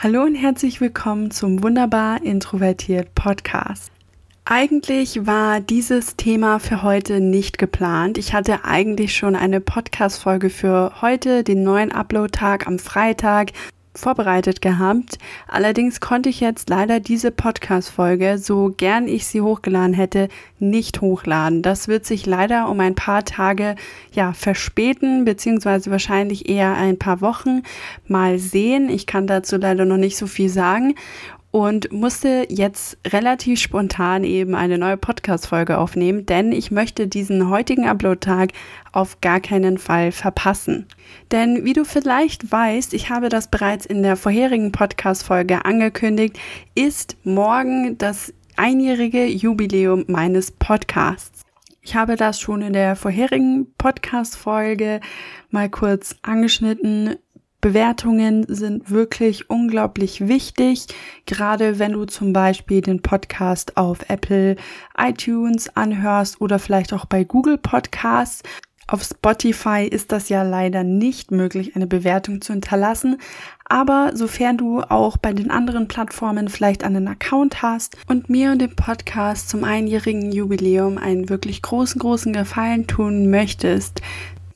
Hallo und herzlich willkommen zum Wunderbar Introvertiert Podcast. Eigentlich war dieses Thema für heute nicht geplant. Ich hatte eigentlich schon eine Podcast-Folge für heute, den neuen Upload-Tag am Freitag, vorbereitet gehabt. Allerdings konnte ich jetzt leider diese Podcast-Folge, so gern ich sie hochgeladen hätte, nicht hochladen. Das wird sich leider um ein paar Tage, ja, verspäten, beziehungsweise wahrscheinlich eher ein paar Wochen mal sehen. Ich kann dazu leider noch nicht so viel sagen und musste jetzt relativ spontan eben eine neue Podcast-Folge aufnehmen, denn ich möchte diesen heutigen Upload-Tag auf gar keinen Fall verpassen. Denn wie du vielleicht weißt, ich habe das bereits in der vorherigen Podcast-Folge angekündigt, ist morgen das einjährige Jubiläum meines Podcasts. Ich habe das schon in der vorherigen Podcast-Folge mal kurz angeschnitten, Bewertungen sind wirklich unglaublich wichtig, gerade wenn du zum Beispiel den Podcast auf Apple iTunes anhörst oder vielleicht auch bei Google Podcasts. Auf Spotify ist das ja leider nicht möglich, eine Bewertung zu hinterlassen. Aber sofern du auch bei den anderen Plattformen vielleicht einen Account hast und mir und dem Podcast zum einjährigen Jubiläum einen wirklich großen, großen Gefallen tun möchtest,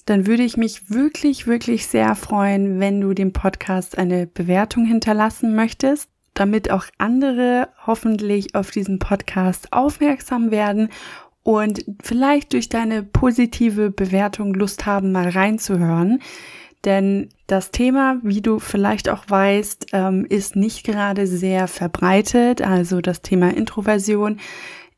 dann würde ich mich wirklich, wirklich sehr freuen, wenn du dem Podcast eine Bewertung hinterlassen möchtest, damit auch andere hoffentlich auf diesen Podcast aufmerksam werden und vielleicht durch deine positive Bewertung Lust haben, mal reinzuhören. Denn das Thema, wie du vielleicht auch weißt, ähm, ist nicht gerade sehr verbreitet. Also das Thema Introversion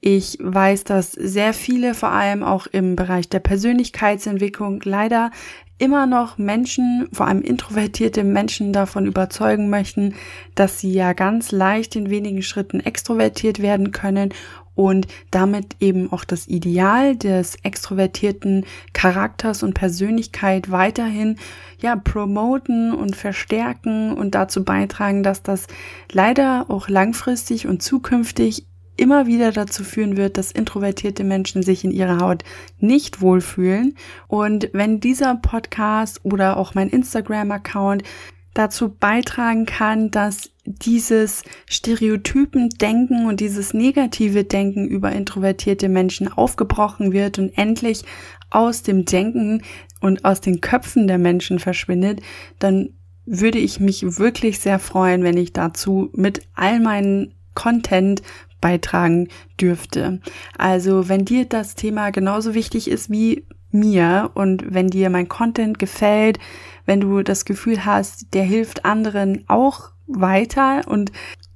ich weiß, dass sehr viele, vor allem auch im Bereich der Persönlichkeitsentwicklung, leider immer noch Menschen, vor allem introvertierte Menschen davon überzeugen möchten, dass sie ja ganz leicht in wenigen Schritten extrovertiert werden können und damit eben auch das Ideal des extrovertierten Charakters und Persönlichkeit weiterhin ja promoten und verstärken und dazu beitragen, dass das leider auch langfristig und zukünftig immer wieder dazu führen wird, dass introvertierte Menschen sich in ihrer Haut nicht wohlfühlen. Und wenn dieser Podcast oder auch mein Instagram-Account dazu beitragen kann, dass dieses stereotypen Denken und dieses negative Denken über introvertierte Menschen aufgebrochen wird und endlich aus dem Denken und aus den Köpfen der Menschen verschwindet, dann würde ich mich wirklich sehr freuen, wenn ich dazu mit all meinen Content beitragen dürfte. Also wenn dir das Thema genauso wichtig ist wie mir und wenn dir mein Content gefällt, wenn du das Gefühl hast, der hilft anderen auch weiter und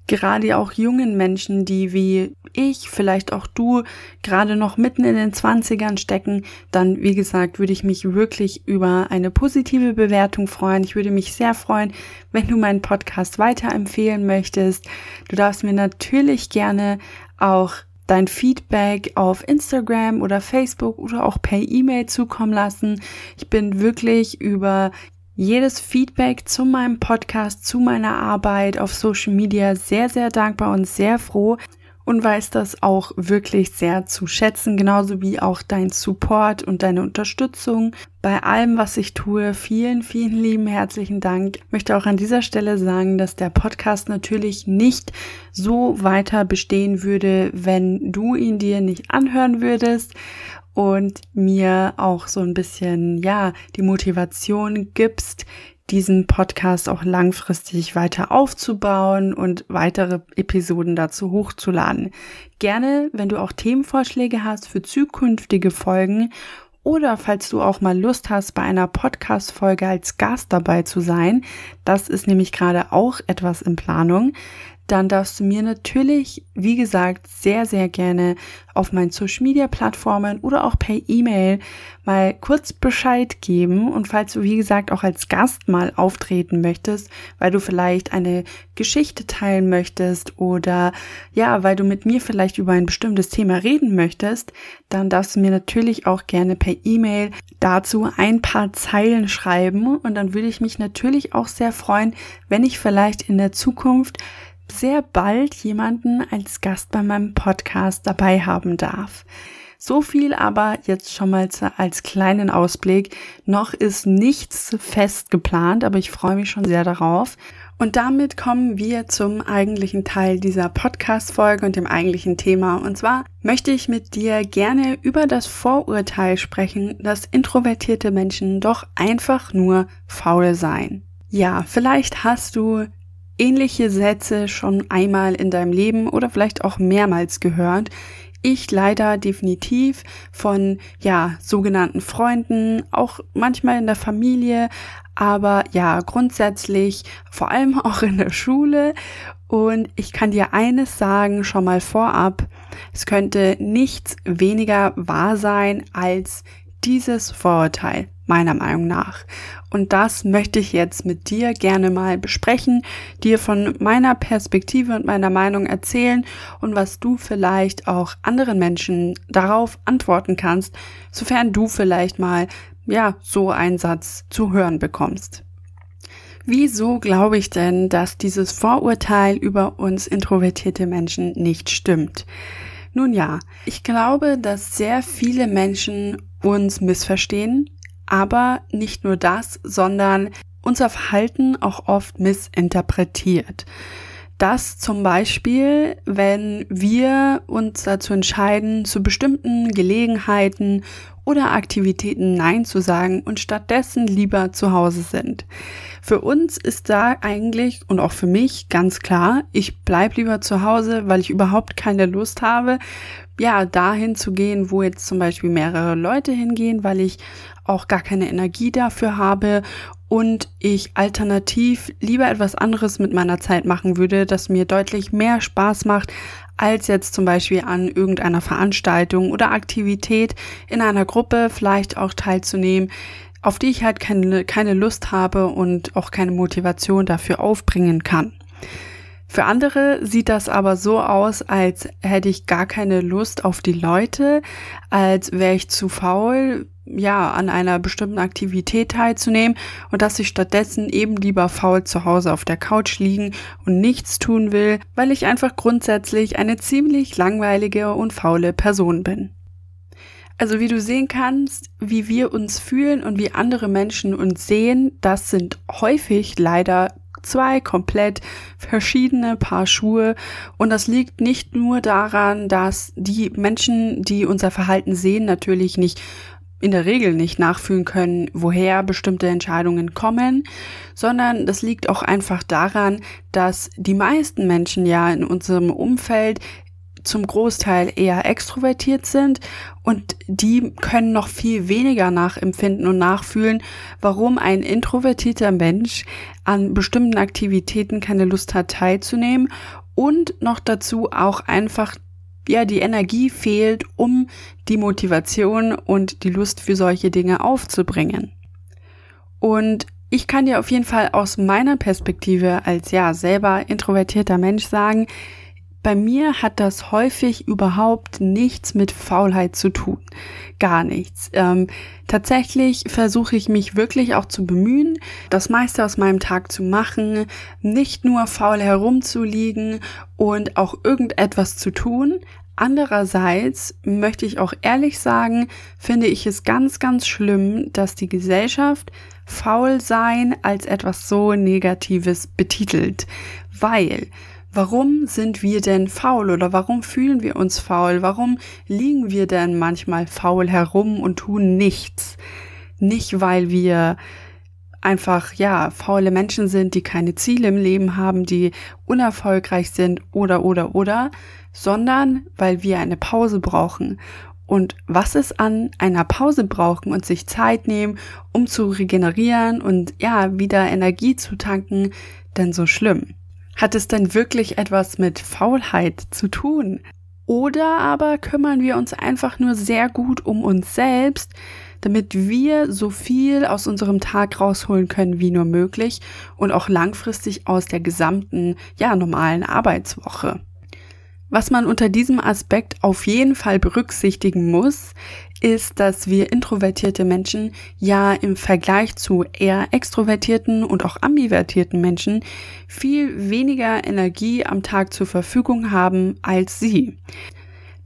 gerade auch jungen Menschen, die wie ich, vielleicht auch du, gerade noch mitten in den Zwanzigern stecken, dann, wie gesagt, würde ich mich wirklich über eine positive Bewertung freuen. Ich würde mich sehr freuen, wenn du meinen Podcast weiterempfehlen möchtest. Du darfst mir natürlich gerne auch dein Feedback auf Instagram oder Facebook oder auch per E-Mail zukommen lassen. Ich bin wirklich über jedes Feedback zu meinem Podcast, zu meiner Arbeit auf Social Media sehr, sehr dankbar und sehr froh und weiß das auch wirklich sehr zu schätzen, genauso wie auch dein Support und deine Unterstützung bei allem, was ich tue. Vielen, vielen lieben herzlichen Dank. Ich möchte auch an dieser Stelle sagen, dass der Podcast natürlich nicht so weiter bestehen würde, wenn du ihn dir nicht anhören würdest und mir auch so ein bisschen, ja, die Motivation gibst, diesen Podcast auch langfristig weiter aufzubauen und weitere Episoden dazu hochzuladen. Gerne, wenn du auch Themenvorschläge hast für zukünftige Folgen oder falls du auch mal Lust hast, bei einer Podcast-Folge als Gast dabei zu sein, das ist nämlich gerade auch etwas in Planung, dann darfst du mir natürlich, wie gesagt, sehr, sehr gerne auf meinen Social Media Plattformen oder auch per E-Mail mal kurz Bescheid geben. Und falls du, wie gesagt, auch als Gast mal auftreten möchtest, weil du vielleicht eine Geschichte teilen möchtest oder ja, weil du mit mir vielleicht über ein bestimmtes Thema reden möchtest, dann darfst du mir natürlich auch gerne per E-Mail dazu ein paar Zeilen schreiben. Und dann würde ich mich natürlich auch sehr freuen, wenn ich vielleicht in der Zukunft sehr bald jemanden als Gast bei meinem Podcast dabei haben darf. So viel aber jetzt schon mal als kleinen Ausblick. Noch ist nichts fest geplant, aber ich freue mich schon sehr darauf. Und damit kommen wir zum eigentlichen Teil dieser Podcast-Folge und dem eigentlichen Thema. Und zwar möchte ich mit dir gerne über das Vorurteil sprechen, dass introvertierte Menschen doch einfach nur faul seien. Ja, vielleicht hast du ähnliche Sätze schon einmal in deinem Leben oder vielleicht auch mehrmals gehört. Ich leider definitiv von, ja, sogenannten Freunden, auch manchmal in der Familie, aber ja, grundsätzlich vor allem auch in der Schule. Und ich kann dir eines sagen, schon mal vorab, es könnte nichts weniger wahr sein als dieses Vorurteil, meiner Meinung nach. Und das möchte ich jetzt mit dir gerne mal besprechen, dir von meiner Perspektive und meiner Meinung erzählen und was du vielleicht auch anderen Menschen darauf antworten kannst, sofern du vielleicht mal ja, so einen Satz zu hören bekommst. Wieso glaube ich denn, dass dieses Vorurteil über uns introvertierte Menschen nicht stimmt? Nun ja, ich glaube, dass sehr viele Menschen uns missverstehen, aber nicht nur das, sondern unser Verhalten auch oft missinterpretiert. Das zum Beispiel, wenn wir uns dazu entscheiden, zu bestimmten Gelegenheiten oder Aktivitäten Nein zu sagen und stattdessen lieber zu Hause sind. Für uns ist da eigentlich und auch für mich ganz klar, ich bleib lieber zu Hause, weil ich überhaupt keine Lust habe, ja, dahin zu gehen, wo jetzt zum Beispiel mehrere Leute hingehen, weil ich auch gar keine Energie dafür habe und ich alternativ lieber etwas anderes mit meiner Zeit machen würde, das mir deutlich mehr Spaß macht, als jetzt zum Beispiel an irgendeiner Veranstaltung oder Aktivität in einer Gruppe vielleicht auch teilzunehmen, auf die ich halt keine, keine Lust habe und auch keine Motivation dafür aufbringen kann. Für andere sieht das aber so aus, als hätte ich gar keine Lust auf die Leute, als wäre ich zu faul, ja, an einer bestimmten Aktivität teilzunehmen und dass ich stattdessen eben lieber faul zu Hause auf der Couch liegen und nichts tun will, weil ich einfach grundsätzlich eine ziemlich langweilige und faule Person bin. Also wie du sehen kannst, wie wir uns fühlen und wie andere Menschen uns sehen, das sind häufig leider zwei komplett verschiedene Paar Schuhe. Und das liegt nicht nur daran, dass die Menschen, die unser Verhalten sehen, natürlich nicht in der Regel nicht nachfühlen können, woher bestimmte Entscheidungen kommen, sondern das liegt auch einfach daran, dass die meisten Menschen ja in unserem Umfeld zum Großteil eher extrovertiert sind und die können noch viel weniger nachempfinden und nachfühlen, warum ein introvertierter Mensch an bestimmten Aktivitäten keine Lust hat teilzunehmen und noch dazu auch einfach ja die Energie fehlt, um die Motivation und die Lust für solche Dinge aufzubringen. Und ich kann dir auf jeden Fall aus meiner Perspektive als ja selber introvertierter Mensch sagen, bei mir hat das häufig überhaupt nichts mit Faulheit zu tun. Gar nichts. Ähm, tatsächlich versuche ich mich wirklich auch zu bemühen, das meiste aus meinem Tag zu machen, nicht nur faul herumzuliegen und auch irgendetwas zu tun. Andererseits möchte ich auch ehrlich sagen, finde ich es ganz, ganz schlimm, dass die Gesellschaft faul sein als etwas so Negatives betitelt. Weil Warum sind wir denn faul oder warum fühlen wir uns faul? Warum liegen wir denn manchmal faul herum und tun nichts? Nicht, weil wir einfach, ja, faule Menschen sind, die keine Ziele im Leben haben, die unerfolgreich sind oder, oder, oder, sondern weil wir eine Pause brauchen. Und was ist an einer Pause brauchen und sich Zeit nehmen, um zu regenerieren und ja, wieder Energie zu tanken, denn so schlimm? Hat es denn wirklich etwas mit Faulheit zu tun? Oder aber kümmern wir uns einfach nur sehr gut um uns selbst, damit wir so viel aus unserem Tag rausholen können wie nur möglich und auch langfristig aus der gesamten, ja, normalen Arbeitswoche. Was man unter diesem Aspekt auf jeden Fall berücksichtigen muss, ist, dass wir introvertierte Menschen ja im Vergleich zu eher extrovertierten und auch ambivertierten Menschen viel weniger Energie am Tag zur Verfügung haben als sie.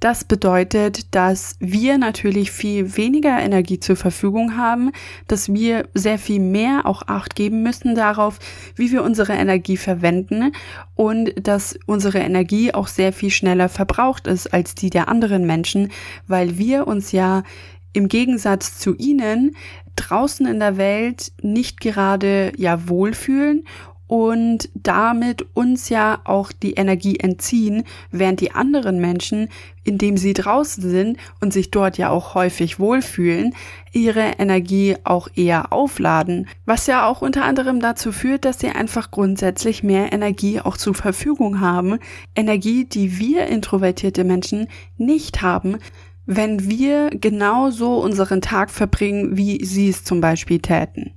Das bedeutet, dass wir natürlich viel weniger Energie zur Verfügung haben, dass wir sehr viel mehr auch Acht geben müssen darauf, wie wir unsere Energie verwenden und dass unsere Energie auch sehr viel schneller verbraucht ist als die der anderen Menschen, weil wir uns ja im Gegensatz zu ihnen draußen in der Welt nicht gerade ja wohlfühlen und damit uns ja auch die Energie entziehen, während die anderen Menschen, indem sie draußen sind und sich dort ja auch häufig wohlfühlen, ihre Energie auch eher aufladen, was ja auch unter anderem dazu führt, dass sie einfach grundsätzlich mehr Energie auch zur Verfügung haben, Energie, die wir introvertierte Menschen nicht haben, wenn wir genauso unseren Tag verbringen, wie sie es zum Beispiel täten.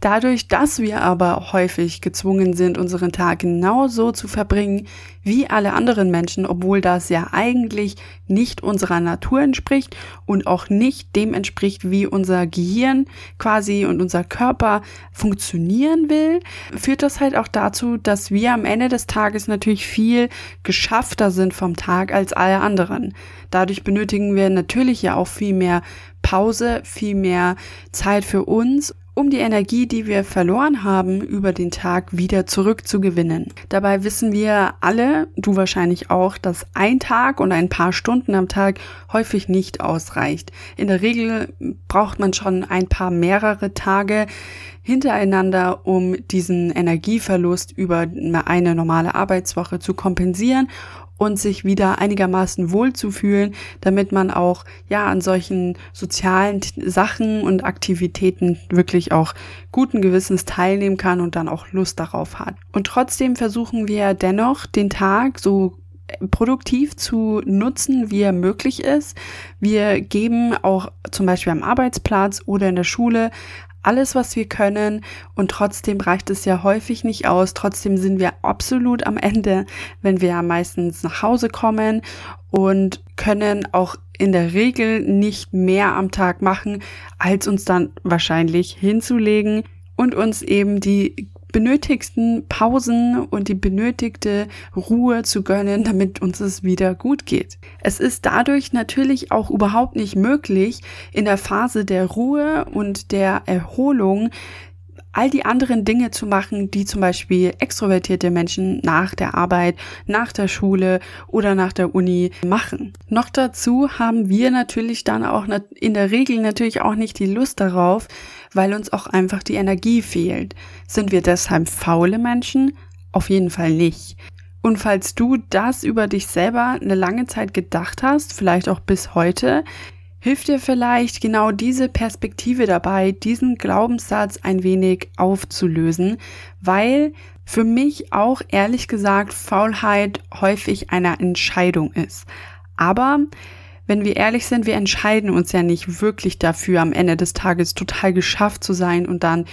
Dadurch, dass wir aber häufig gezwungen sind, unseren Tag genauso zu verbringen wie alle anderen Menschen, obwohl das ja eigentlich nicht unserer Natur entspricht und auch nicht dem entspricht, wie unser Gehirn quasi und unser Körper funktionieren will, führt das halt auch dazu, dass wir am Ende des Tages natürlich viel geschaffter sind vom Tag als alle anderen. Dadurch benötigen wir natürlich ja auch viel mehr Pause, viel mehr Zeit für uns um die Energie, die wir verloren haben, über den Tag wieder zurückzugewinnen. Dabei wissen wir alle, du wahrscheinlich auch, dass ein Tag und ein paar Stunden am Tag häufig nicht ausreicht. In der Regel braucht man schon ein paar mehrere Tage hintereinander, um diesen Energieverlust über eine normale Arbeitswoche zu kompensieren und sich wieder einigermaßen wohl zu fühlen, damit man auch ja an solchen sozialen Sachen und Aktivitäten wirklich auch guten Gewissens teilnehmen kann und dann auch Lust darauf hat. Und trotzdem versuchen wir dennoch den Tag so produktiv zu nutzen, wie er möglich ist. Wir geben auch zum Beispiel am Arbeitsplatz oder in der Schule alles, was wir können und trotzdem reicht es ja häufig nicht aus. Trotzdem sind wir absolut am Ende, wenn wir ja meistens nach Hause kommen und können auch in der Regel nicht mehr am Tag machen, als uns dann wahrscheinlich hinzulegen und uns eben die benötigsten Pausen und die benötigte Ruhe zu gönnen, damit uns es wieder gut geht. Es ist dadurch natürlich auch überhaupt nicht möglich, in der Phase der Ruhe und der Erholung all die anderen Dinge zu machen, die zum Beispiel extrovertierte Menschen nach der Arbeit, nach der Schule oder nach der Uni machen. Noch dazu haben wir natürlich dann auch in der Regel natürlich auch nicht die Lust darauf, weil uns auch einfach die Energie fehlt. Sind wir deshalb faule Menschen? Auf jeden Fall nicht. Und falls du das über dich selber eine lange Zeit gedacht hast, vielleicht auch bis heute, hilft dir vielleicht genau diese Perspektive dabei, diesen Glaubenssatz ein wenig aufzulösen, weil für mich auch ehrlich gesagt Faulheit häufig eine Entscheidung ist. Aber wenn wir ehrlich sind, wir entscheiden uns ja nicht wirklich dafür, am Ende des Tages total geschafft zu sein und dann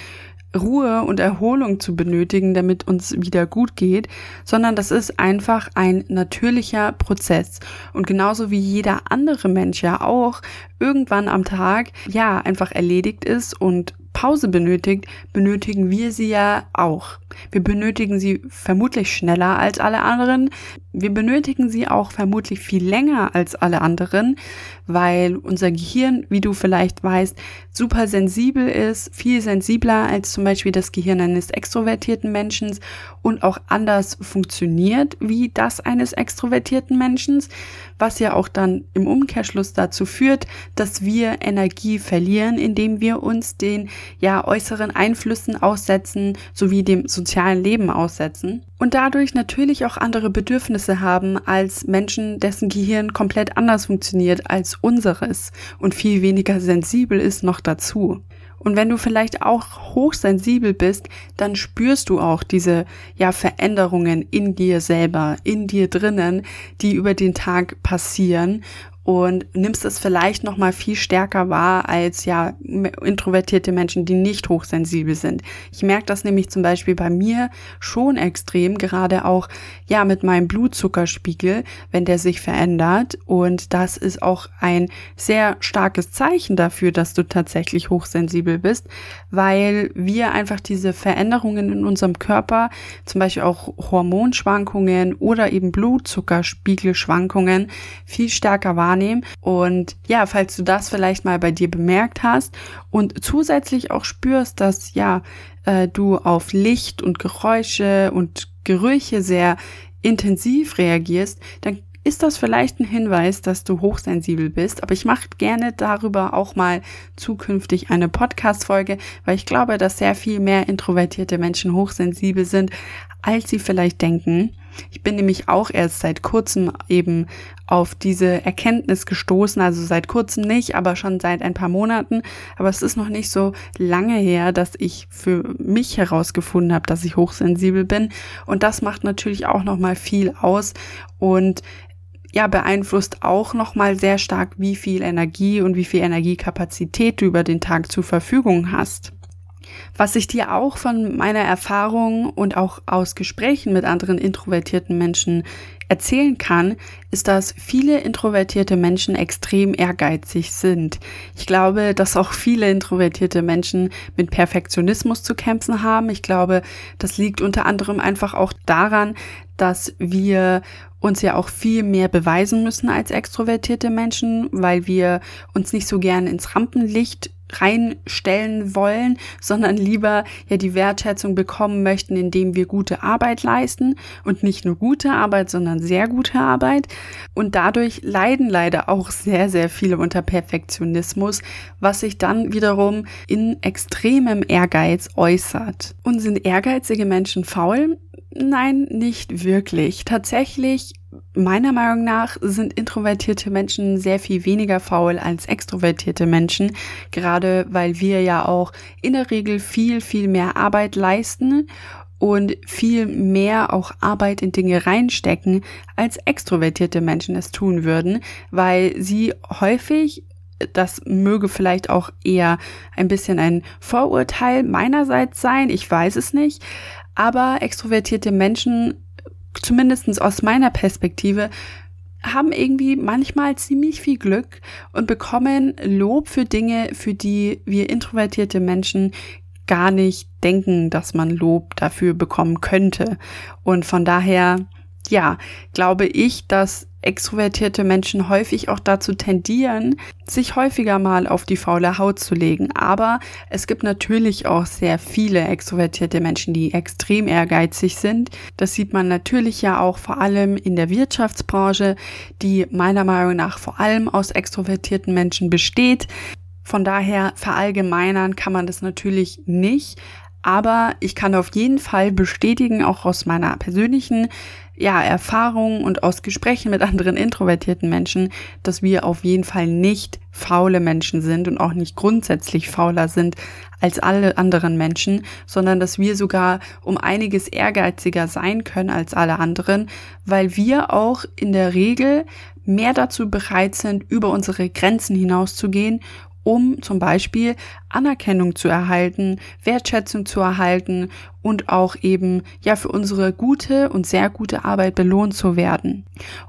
Ruhe und Erholung zu benötigen, damit uns wieder gut geht, sondern das ist einfach ein natürlicher Prozess. Und genauso wie jeder andere Mensch ja auch irgendwann am Tag ja einfach erledigt ist und Pause benötigt, benötigen wir sie ja auch. Wir benötigen sie vermutlich schneller als alle anderen. Wir benötigen sie auch vermutlich viel länger als alle anderen, weil unser Gehirn, wie du vielleicht weißt, super sensibel ist, viel sensibler als zum Beispiel das Gehirn eines extrovertierten Menschen und auch anders funktioniert wie das eines extrovertierten Menschen, was ja auch dann im Umkehrschluss dazu führt, dass wir Energie verlieren, indem wir uns den ja äußeren Einflüssen aussetzen sowie dem sozialen Leben aussetzen und dadurch natürlich auch andere Bedürfnisse haben als Menschen, dessen Gehirn komplett anders funktioniert als unseres und viel weniger sensibel ist noch dazu. Und wenn du vielleicht auch hochsensibel bist, dann spürst du auch diese ja Veränderungen in dir selber, in dir drinnen, die über den Tag passieren und nimmst es vielleicht noch mal viel stärker wahr als ja introvertierte Menschen, die nicht hochsensibel sind. Ich merke das nämlich zum Beispiel bei mir schon extrem, gerade auch ja mit meinem Blutzuckerspiegel, wenn der sich verändert und das ist auch ein sehr starkes Zeichen dafür, dass du tatsächlich hochsensibel bist, weil wir einfach diese Veränderungen in unserem Körper, zum Beispiel auch Hormonschwankungen oder eben Blutzuckerspiegelschwankungen viel stärker wahrnehmen wahrnehmen. Und ja, falls du das vielleicht mal bei dir bemerkt hast und zusätzlich auch spürst, dass ja, äh, du auf Licht und Geräusche und Gerüche sehr intensiv reagierst, dann ist das vielleicht ein Hinweis, dass du hochsensibel bist. Aber ich mache gerne darüber auch mal zukünftig eine Podcast-Folge, weil ich glaube, dass sehr viel mehr introvertierte Menschen hochsensibel sind, als sie vielleicht denken. Ich bin nämlich auch erst seit kurzem eben auf diese Erkenntnis gestoßen, also seit kurzem nicht, aber schon seit ein paar Monaten. Aber es ist noch nicht so lange her, dass ich für mich herausgefunden habe, dass ich hochsensibel bin. Und das macht natürlich auch noch mal viel aus und ja, beeinflusst auch nochmal sehr stark, wie viel Energie und wie viel Energiekapazität du über den Tag zur Verfügung hast. Was ich dir auch von meiner Erfahrung und auch aus Gesprächen mit anderen introvertierten Menschen erzählen kann, ist, dass viele introvertierte Menschen extrem ehrgeizig sind. Ich glaube, dass auch viele introvertierte Menschen mit Perfektionismus zu kämpfen haben. Ich glaube, das liegt unter anderem einfach auch daran, dass wir uns ja auch viel mehr beweisen müssen als extrovertierte Menschen, weil wir uns nicht so gern ins Rampenlicht reinstellen wollen, sondern lieber ja die Wertschätzung bekommen möchten, indem wir gute Arbeit leisten und nicht nur gute Arbeit, sondern sehr gute Arbeit. Und dadurch leiden leider auch sehr, sehr viele unter Perfektionismus, was sich dann wiederum in extremem Ehrgeiz äußert. Und sind ehrgeizige Menschen faul? Nein, nicht wirklich. Tatsächlich meiner Meinung nach sind introvertierte Menschen sehr viel weniger faul als extrovertierte Menschen, gerade weil wir ja auch in der Regel viel, viel mehr Arbeit leisten und viel mehr auch Arbeit in Dinge reinstecken, als extrovertierte Menschen es tun würden, weil sie häufig das möge vielleicht auch eher ein bisschen ein Vorurteil meinerseits sein, ich weiß es nicht, aber extrovertierte Menschen zumindestens aus meiner Perspektive, haben irgendwie manchmal ziemlich viel Glück und bekommen Lob für Dinge, für die wir introvertierte Menschen gar nicht denken, dass man Lob dafür bekommen könnte. Und von daher, ja, glaube ich, dass extrovertierte Menschen häufig auch dazu tendieren, sich häufiger mal auf die faule Haut zu legen. Aber es gibt natürlich auch sehr viele extrovertierte Menschen, die extrem ehrgeizig sind. Das sieht man natürlich ja auch vor allem in der Wirtschaftsbranche, die meiner Meinung nach vor allem aus extrovertierten Menschen besteht. Von daher verallgemeinern kann man das natürlich nicht. Aber ich kann auf jeden Fall bestätigen, auch aus meiner persönlichen ja, Erfahrungen und aus Gesprächen mit anderen introvertierten Menschen, dass wir auf jeden Fall nicht faule Menschen sind und auch nicht grundsätzlich fauler sind als alle anderen Menschen, sondern dass wir sogar um einiges ehrgeiziger sein können als alle anderen, weil wir auch in der Regel mehr dazu bereit sind, über unsere Grenzen hinauszugehen um zum Beispiel Anerkennung zu erhalten, Wertschätzung zu erhalten und auch eben ja für unsere gute und sehr gute Arbeit belohnt zu werden.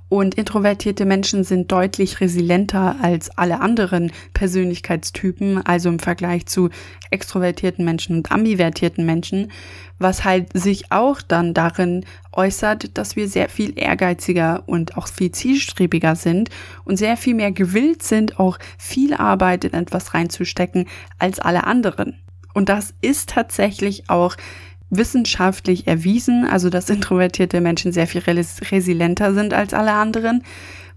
Und introvertierte Menschen sind deutlich resilienter als alle anderen Persönlichkeitstypen, also im Vergleich zu extrovertierten Menschen und ambivertierten Menschen, was halt sich auch dann darin äußert, dass wir sehr viel ehrgeiziger und auch viel zielstrebiger sind und sehr viel mehr gewillt sind, auch viel Arbeit in etwas reinzustecken als alle anderen. Und das ist tatsächlich auch wissenschaftlich erwiesen, also dass introvertierte Menschen sehr viel resilienter sind als alle anderen,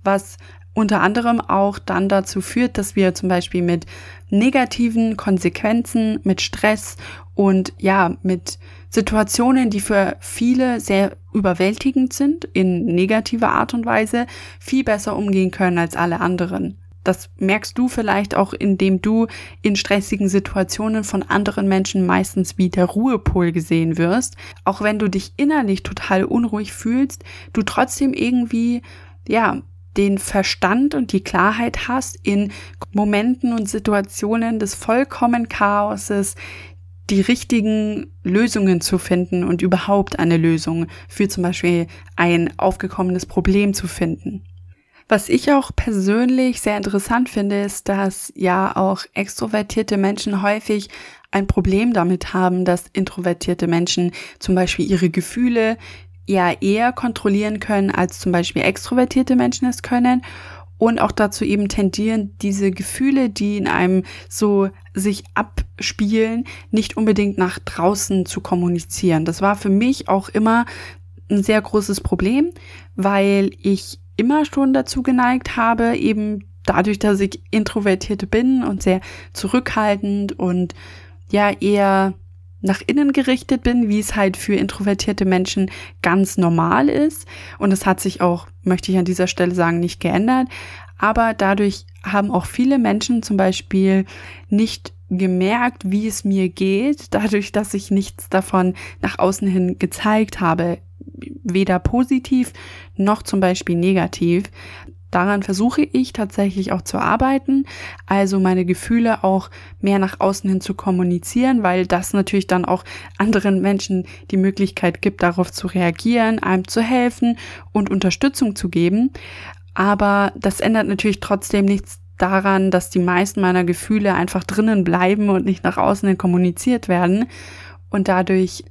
was unter anderem auch dann dazu führt, dass wir zum Beispiel mit negativen Konsequenzen, mit Stress und ja, mit Situationen, die für viele sehr überwältigend sind, in negativer Art und Weise, viel besser umgehen können als alle anderen. Das merkst du vielleicht auch, indem du in stressigen Situationen von anderen Menschen meistens wie der Ruhepol gesehen wirst. Auch wenn du dich innerlich total unruhig fühlst, du trotzdem irgendwie, ja, den Verstand und die Klarheit hast, in Momenten und Situationen des vollkommen Chaoses die richtigen Lösungen zu finden und überhaupt eine Lösung für zum Beispiel ein aufgekommenes Problem zu finden. Was ich auch persönlich sehr interessant finde, ist, dass ja auch extrovertierte Menschen häufig ein Problem damit haben, dass introvertierte Menschen zum Beispiel ihre Gefühle ja eher kontrollieren können, als zum Beispiel extrovertierte Menschen es können und auch dazu eben tendieren, diese Gefühle, die in einem so sich abspielen, nicht unbedingt nach draußen zu kommunizieren. Das war für mich auch immer ein sehr großes Problem, weil ich immer schon dazu geneigt habe, eben dadurch, dass ich introvertiert bin und sehr zurückhaltend und ja eher nach innen gerichtet bin, wie es halt für introvertierte Menschen ganz normal ist. Und es hat sich auch, möchte ich an dieser Stelle sagen, nicht geändert. Aber dadurch haben auch viele Menschen zum Beispiel nicht gemerkt, wie es mir geht, dadurch, dass ich nichts davon nach außen hin gezeigt habe weder positiv noch zum Beispiel negativ. Daran versuche ich tatsächlich auch zu arbeiten, also meine Gefühle auch mehr nach außen hin zu kommunizieren, weil das natürlich dann auch anderen Menschen die Möglichkeit gibt, darauf zu reagieren, einem zu helfen und Unterstützung zu geben. Aber das ändert natürlich trotzdem nichts daran, dass die meisten meiner Gefühle einfach drinnen bleiben und nicht nach außen hin kommuniziert werden. Und dadurch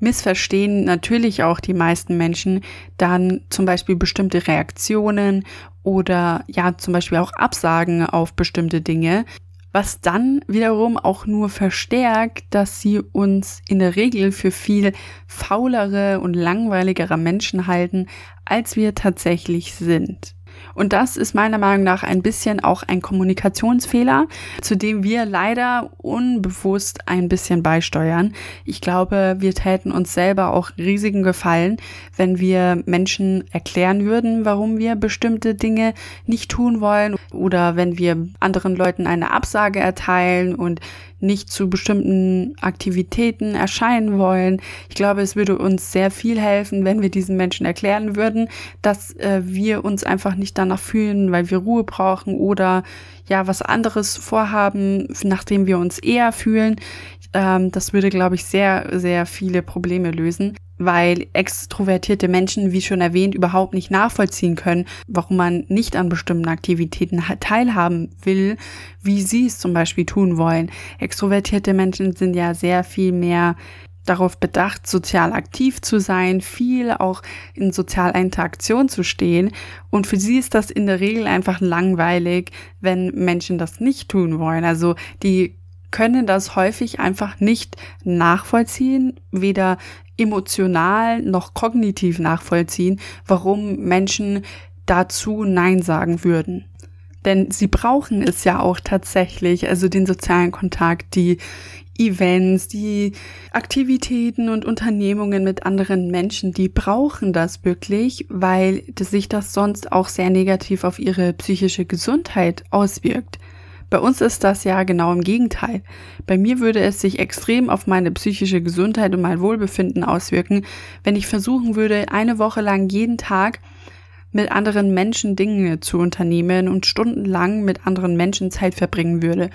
missverstehen natürlich auch die meisten Menschen dann zum Beispiel bestimmte Reaktionen oder ja zum Beispiel auch Absagen auf bestimmte Dinge, was dann wiederum auch nur verstärkt, dass sie uns in der Regel für viel faulere und langweiligere Menschen halten, als wir tatsächlich sind. Und das ist meiner Meinung nach ein bisschen auch ein Kommunikationsfehler, zu dem wir leider unbewusst ein bisschen beisteuern. Ich glaube, wir täten uns selber auch riesigen Gefallen, wenn wir Menschen erklären würden, warum wir bestimmte Dinge nicht tun wollen oder wenn wir anderen Leuten eine Absage erteilen und nicht zu bestimmten Aktivitäten erscheinen wollen. Ich glaube, es würde uns sehr viel helfen, wenn wir diesen Menschen erklären würden, dass äh, wir uns einfach nicht danach fühlen, weil wir Ruhe brauchen oder ja was anderes vorhaben, nachdem wir uns eher fühlen. Ähm, das würde, glaube ich, sehr, sehr viele Probleme lösen weil extrovertierte Menschen, wie schon erwähnt, überhaupt nicht nachvollziehen können, warum man nicht an bestimmten Aktivitäten teilhaben will, wie sie es zum Beispiel tun wollen. Extrovertierte Menschen sind ja sehr viel mehr darauf bedacht, sozial aktiv zu sein, viel auch in sozialer Interaktion zu stehen. Und für sie ist das in der Regel einfach langweilig, wenn Menschen das nicht tun wollen. Also die können das häufig einfach nicht nachvollziehen, weder emotional noch kognitiv nachvollziehen, warum Menschen dazu Nein sagen würden. Denn sie brauchen es ja auch tatsächlich, also den sozialen Kontakt, die Events, die Aktivitäten und Unternehmungen mit anderen Menschen, die brauchen das wirklich, weil sich das sonst auch sehr negativ auf ihre psychische Gesundheit auswirkt. Bei uns ist das ja genau im Gegenteil. Bei mir würde es sich extrem auf meine psychische Gesundheit und mein Wohlbefinden auswirken, wenn ich versuchen würde, eine Woche lang jeden Tag mit anderen Menschen Dinge zu unternehmen und stundenlang mit anderen Menschen Zeit verbringen würde.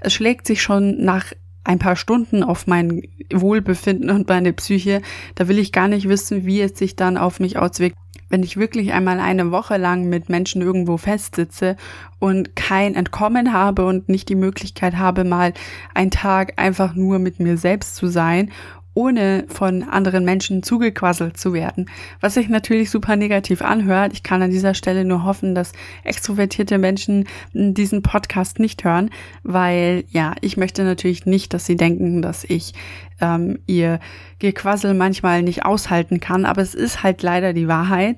Es schlägt sich schon nach ein paar Stunden auf mein Wohlbefinden und meine Psyche. Da will ich gar nicht wissen, wie es sich dann auf mich auswirkt, wenn ich wirklich einmal eine Woche lang mit Menschen irgendwo festsitze und kein Entkommen habe und nicht die Möglichkeit habe, mal einen Tag einfach nur mit mir selbst zu sein ohne von anderen Menschen zugequasselt zu werden, was sich natürlich super negativ anhört. Ich kann an dieser Stelle nur hoffen, dass extrovertierte Menschen diesen Podcast nicht hören, weil ja, ich möchte natürlich nicht, dass sie denken, dass ich ähm, ihr Gequassel manchmal nicht aushalten kann, aber es ist halt leider die Wahrheit.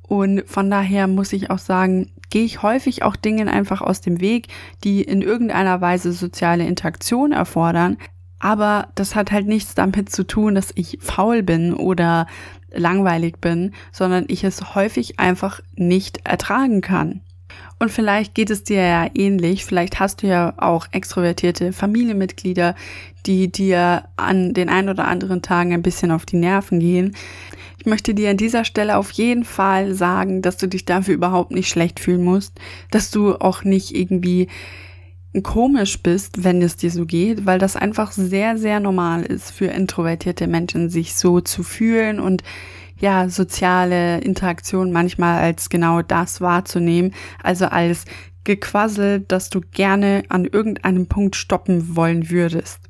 Und von daher muss ich auch sagen, gehe ich häufig auch Dingen einfach aus dem Weg, die in irgendeiner Weise soziale Interaktion erfordern, aber das hat halt nichts damit zu tun, dass ich faul bin oder langweilig bin, sondern ich es häufig einfach nicht ertragen kann. Und vielleicht geht es dir ja ähnlich. Vielleicht hast du ja auch extrovertierte Familienmitglieder, die dir an den ein oder anderen Tagen ein bisschen auf die Nerven gehen. Ich möchte dir an dieser Stelle auf jeden Fall sagen, dass du dich dafür überhaupt nicht schlecht fühlen musst, dass du auch nicht irgendwie komisch bist, wenn es dir so geht, weil das einfach sehr, sehr normal ist für introvertierte Menschen, sich so zu fühlen und ja, soziale Interaktion manchmal als genau das wahrzunehmen, also als Gequassel, dass du gerne an irgendeinem Punkt stoppen wollen würdest.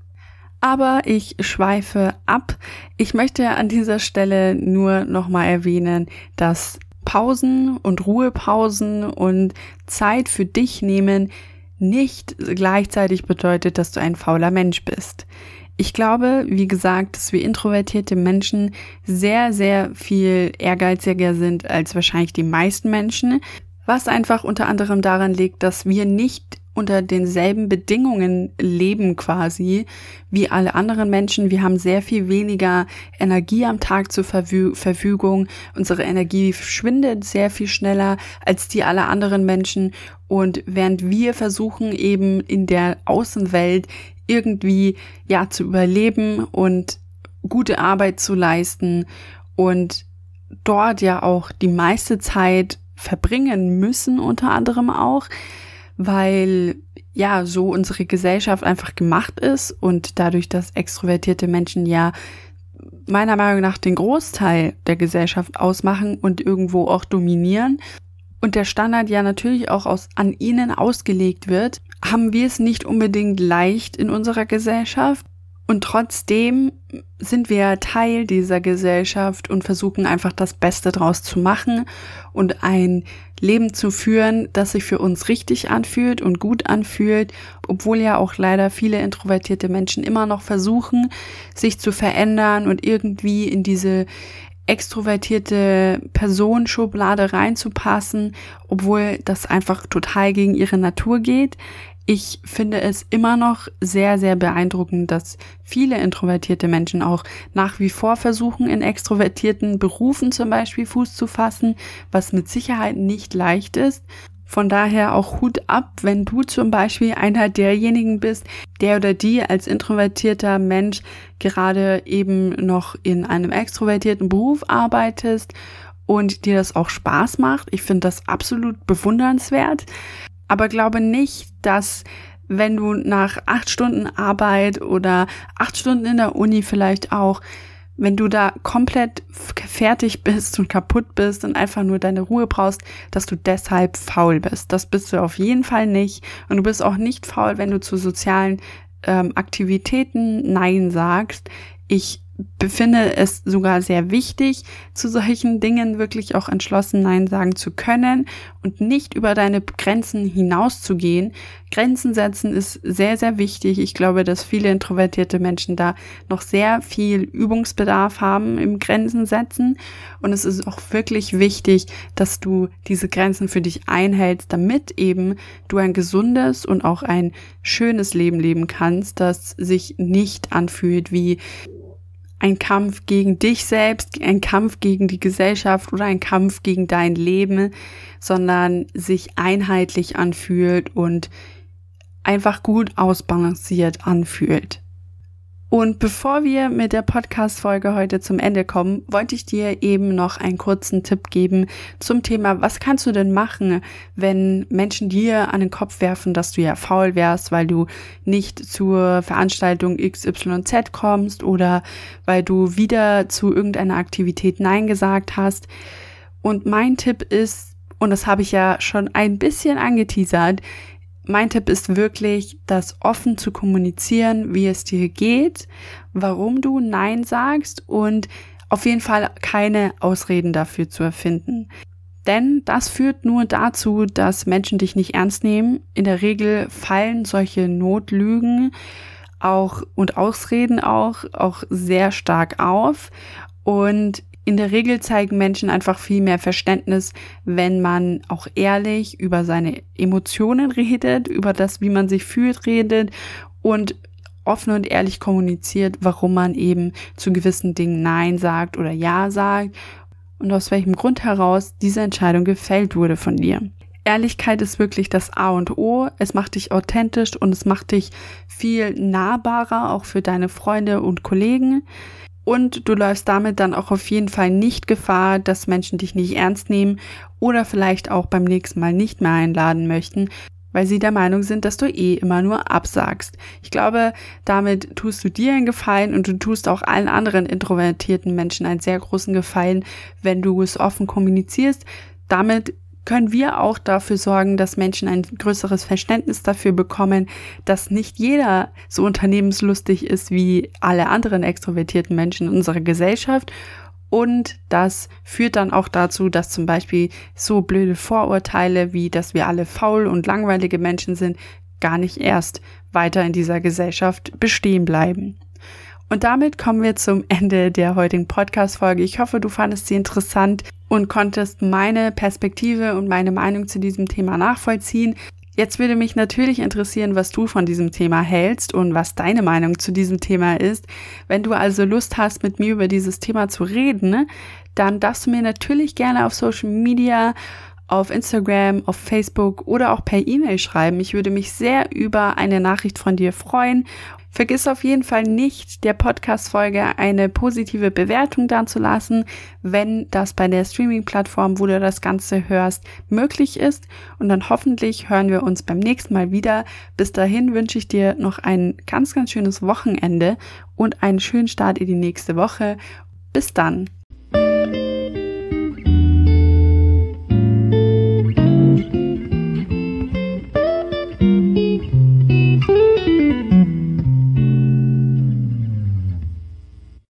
Aber ich schweife ab. Ich möchte an dieser Stelle nur nochmal erwähnen, dass Pausen und Ruhepausen und Zeit für dich nehmen nicht gleichzeitig bedeutet, dass du ein fauler Mensch bist. Ich glaube, wie gesagt, dass wir introvertierte Menschen sehr, sehr viel ehrgeiziger sind als wahrscheinlich die meisten Menschen, was einfach unter anderem daran liegt, dass wir nicht unter denselben Bedingungen leben quasi wie alle anderen Menschen. Wir haben sehr viel weniger Energie am Tag zur Verwü Verfügung. Unsere Energie schwindet sehr viel schneller als die aller anderen Menschen. Und während wir versuchen eben in der Außenwelt irgendwie ja zu überleben und gute Arbeit zu leisten und dort ja auch die meiste Zeit verbringen müssen, unter anderem auch, weil ja so unsere Gesellschaft einfach gemacht ist und dadurch, dass extrovertierte Menschen ja meiner Meinung nach den Großteil der Gesellschaft ausmachen und irgendwo auch dominieren und der Standard ja natürlich auch aus, an ihnen ausgelegt wird, haben wir es nicht unbedingt leicht in unserer Gesellschaft. Und trotzdem sind wir Teil dieser Gesellschaft und versuchen einfach das Beste draus zu machen und ein Leben zu führen, das sich für uns richtig anfühlt und gut anfühlt, obwohl ja auch leider viele introvertierte Menschen immer noch versuchen, sich zu verändern und irgendwie in diese extrovertierte Personenschublade reinzupassen, obwohl das einfach total gegen ihre Natur geht ich finde es immer noch sehr, sehr beeindruckend, dass viele introvertierte Menschen auch nach wie vor versuchen, in extrovertierten Berufen zum Beispiel Fuß zu fassen, was mit Sicherheit nicht leicht ist. Von daher auch Hut ab, wenn du zum Beispiel einer derjenigen bist, der oder die als introvertierter Mensch gerade eben noch in einem extrovertierten Beruf arbeitest und dir das auch Spaß macht. Ich finde das absolut bewundernswert aber glaube nicht, dass wenn du nach acht Stunden Arbeit oder acht Stunden in der Uni vielleicht auch, wenn du da komplett fertig bist und kaputt bist und einfach nur deine Ruhe brauchst, dass du deshalb faul bist. Das bist du auf jeden Fall nicht. Und du bist auch nicht faul, wenn du zu sozialen ähm, Aktivitäten Nein sagst. Ich befinde es sogar sehr wichtig, zu solchen Dingen wirklich auch entschlossen Nein sagen zu können und nicht über deine Grenzen hinauszugehen. Grenzen setzen ist sehr, sehr wichtig. Ich glaube, dass viele introvertierte Menschen da noch sehr viel Übungsbedarf haben im Grenzen setzen. Und es ist auch wirklich wichtig, dass du diese Grenzen für dich einhältst, damit eben du ein gesundes und auch ein schönes Leben leben kannst, das sich nicht anfühlt wie ein Kampf gegen dich selbst, ein Kampf gegen die Gesellschaft oder ein Kampf gegen dein Leben, sondern sich einheitlich anfühlt und einfach gut ausbalanciert anfühlt. Und bevor wir mit der Podcast-Folge heute zum Ende kommen, wollte ich dir eben noch einen kurzen Tipp geben zum Thema, was kannst du denn machen, wenn Menschen dir an den Kopf werfen, dass du ja faul wärst, weil du nicht zur Veranstaltung XYZ kommst oder weil du wieder zu irgendeiner Aktivität Nein gesagt hast. Und mein Tipp ist, und das habe ich ja schon ein bisschen angeteasert, mein Tipp ist wirklich, das offen zu kommunizieren, wie es dir geht, warum du Nein sagst und auf jeden Fall keine Ausreden dafür zu erfinden. Denn das führt nur dazu, dass Menschen dich nicht ernst nehmen. In der Regel fallen solche Notlügen auch und Ausreden auch, auch sehr stark auf. Und in der Regel zeigen Menschen einfach viel mehr Verständnis, wenn man auch ehrlich über seine Emotionen redet, über das, wie man sich fühlt, redet und offen und ehrlich kommuniziert, warum man eben zu gewissen Dingen Nein sagt oder Ja sagt und aus welchem Grund heraus diese Entscheidung gefällt wurde von dir. Ehrlichkeit ist wirklich das A und O. Es macht dich authentisch und es macht dich viel nahbarer, auch für deine Freunde und Kollegen. Und du läufst damit dann auch auf jeden Fall nicht Gefahr, dass Menschen dich nicht ernst nehmen oder vielleicht auch beim nächsten Mal nicht mehr einladen möchten, weil sie der Meinung sind, dass du eh immer nur absagst. Ich glaube, damit tust du dir einen Gefallen und du tust auch allen anderen introvertierten Menschen einen sehr großen Gefallen, wenn du es offen kommunizierst. Damit können wir auch dafür sorgen, dass Menschen ein größeres Verständnis dafür bekommen, dass nicht jeder so unternehmenslustig ist wie alle anderen extrovertierten Menschen in unserer Gesellschaft. Und das führt dann auch dazu, dass zum Beispiel so blöde Vorurteile wie, dass wir alle faul und langweilige Menschen sind, gar nicht erst weiter in dieser Gesellschaft bestehen bleiben. Und damit kommen wir zum Ende der heutigen Podcast-Folge. Ich hoffe, du fandest sie interessant und konntest meine Perspektive und meine Meinung zu diesem Thema nachvollziehen. Jetzt würde mich natürlich interessieren, was du von diesem Thema hältst und was deine Meinung zu diesem Thema ist. Wenn du also Lust hast, mit mir über dieses Thema zu reden, dann darfst du mir natürlich gerne auf Social Media auf Instagram, auf Facebook oder auch per E-Mail schreiben. Ich würde mich sehr über eine Nachricht von dir freuen Vergiss auf jeden Fall nicht, der Podcast-Folge eine positive Bewertung dazulassen, wenn das bei der Streaming-Plattform, wo du das Ganze hörst, möglich ist. Und dann hoffentlich hören wir uns beim nächsten Mal wieder. Bis dahin wünsche ich dir noch ein ganz, ganz schönes Wochenende und einen schönen Start in die nächste Woche. Bis dann.